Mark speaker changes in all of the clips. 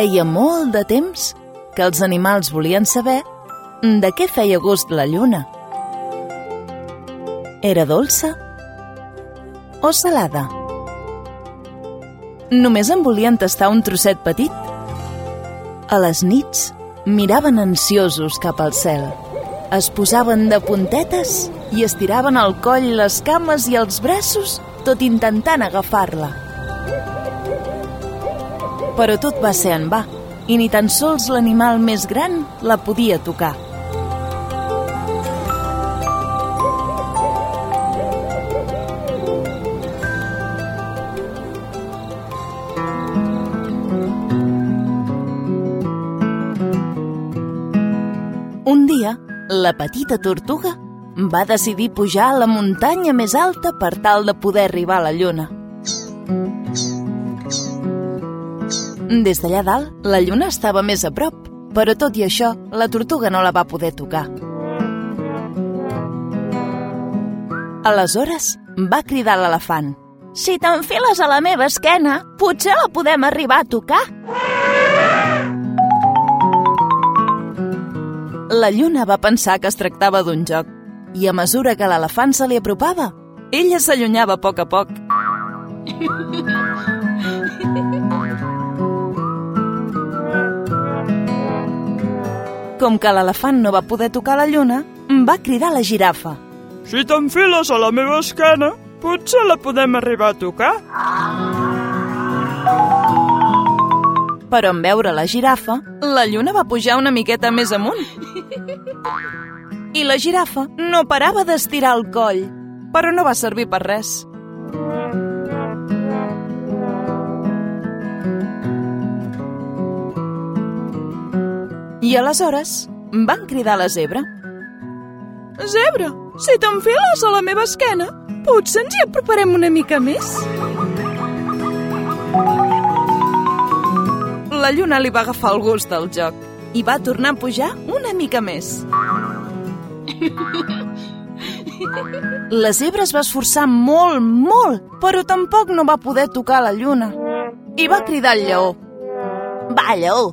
Speaker 1: Feia molt de temps que els animals volien saber de què feia gust la lluna. Era dolça o salada? Només en volien tastar un trosset petit. A les nits miraven ansiosos cap al cel. Es posaven de puntetes i estiraven el coll, les cames i els braços, tot intentant agafar-la. Però tot va ser en va, i ni tan sols l'animal més gran la podia tocar. Un dia, la petita tortuga va decidir pujar a la muntanya més alta per tal de poder arribar a la lluna. Des d'allà dalt, la lluna estava més a prop, però tot i això, la tortuga no la va poder tocar. Aleshores, va cridar l'elefant. Si t'enfiles a la meva esquena, potser la podem arribar a tocar. La lluna va pensar que es tractava d'un joc i a mesura que l'elefant se li apropava, ella s'allunyava a poc a poc. Com que l'elefant no va poder tocar la lluna, va cridar la girafa.
Speaker 2: Si t'enfiles a la meva esquena, potser la podem arribar a tocar.
Speaker 1: Però en veure la girafa, la lluna va pujar una miqueta més amunt. I la girafa no parava d'estirar el coll, però no va servir per res. I aleshores van cridar la zebra.
Speaker 2: Zebra, si t'enfiles a la meva esquena, potser ens hi aproparem una mica més.
Speaker 1: La lluna li va agafar el gust del joc i va tornar a pujar una mica més. La zebra es va esforçar molt, molt, però tampoc no va poder tocar la lluna. I va cridar al lleó. Va, lleó,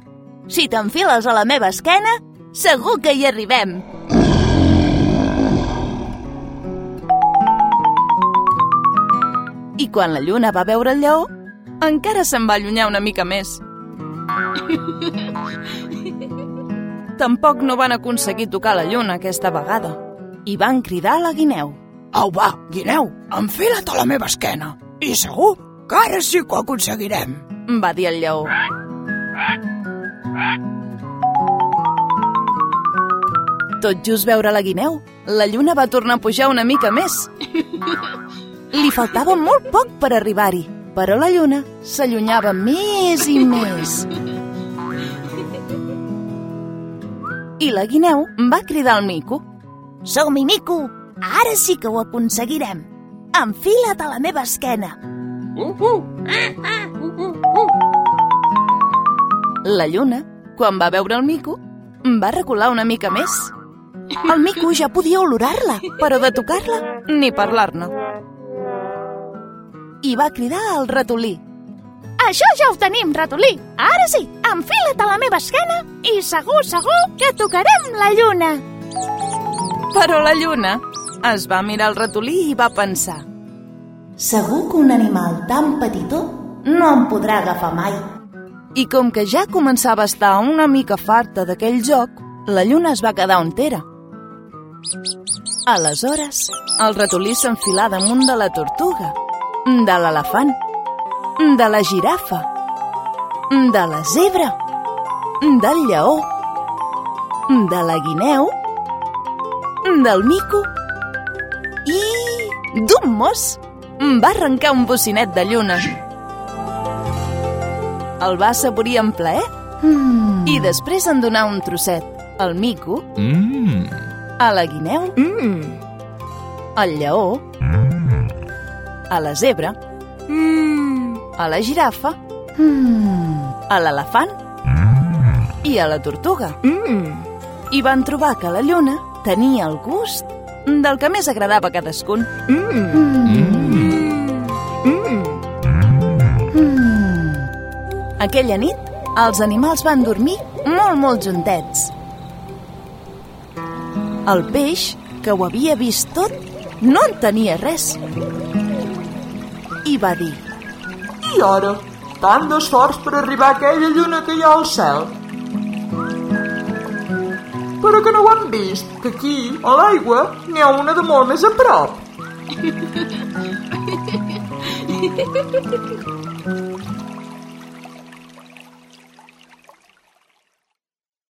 Speaker 1: si t'enfiles a la meva esquena, segur que hi arribem. I quan la lluna va veure el lleó, encara se'n va allunyar una mica més. Tampoc no van aconseguir tocar la lluna aquesta vegada i van cridar a la guineu.
Speaker 2: Au, va, guineu, enfila't a la meva esquena. I segur que ara sí que ho aconseguirem.
Speaker 1: Va dir el lleó. Tot just veure la guineu, la lluna va tornar a pujar una mica més. Li faltava molt poc per arribar-hi, però la lluna s'allunyava més i més. I la guineu va cridar al mico. Som-hi, mico! Ara sí que ho aconseguirem. Enfila't a la meva esquena. La lluna, quan va veure el mico, va recular una mica més. El mico ja podia olorar-la, però de tocar-la ni parlar-ne. I va cridar al ratolí. Això ja ho tenim, ratolí. Ara sí, enfila't a la meva esquena i segur, segur que tocarem la lluna. Però la lluna es va mirar el ratolí i va pensar Segur que un animal tan petitó no em podrà agafar mai. I com que ja començava a estar una mica farta d'aquell joc, la lluna es va quedar on era. Aleshores, el ratolí s'enfilà damunt de la tortuga, de l'elefant, de la girafa, de la zebra, del lleó, de la guineu, del mico i d'un mos va arrencar un bocinet de lluna. El va assaborir amb plaer mm. i després en donar un trosset al mico,
Speaker 3: Mmm.
Speaker 1: a la guineu,
Speaker 2: Mm.
Speaker 1: al lleó, a la zebra,
Speaker 2: Mm.
Speaker 1: a la girafa, a l'elefant i a la tortuga.
Speaker 2: Mm.
Speaker 1: I van trobar que la lluna tenia el gust del que més agradava a cadascun.
Speaker 2: Mm.
Speaker 1: Aquella nit, els animals van dormir molt, molt juntets. El peix, que ho havia vist tot, no entenia res. I va dir...
Speaker 3: I ara? Tant d'esforç per arribar a aquella lluna que hi ha al cel. Però que no ho han vist, que aquí, a l'aigua, n'hi ha una de molt més a prop.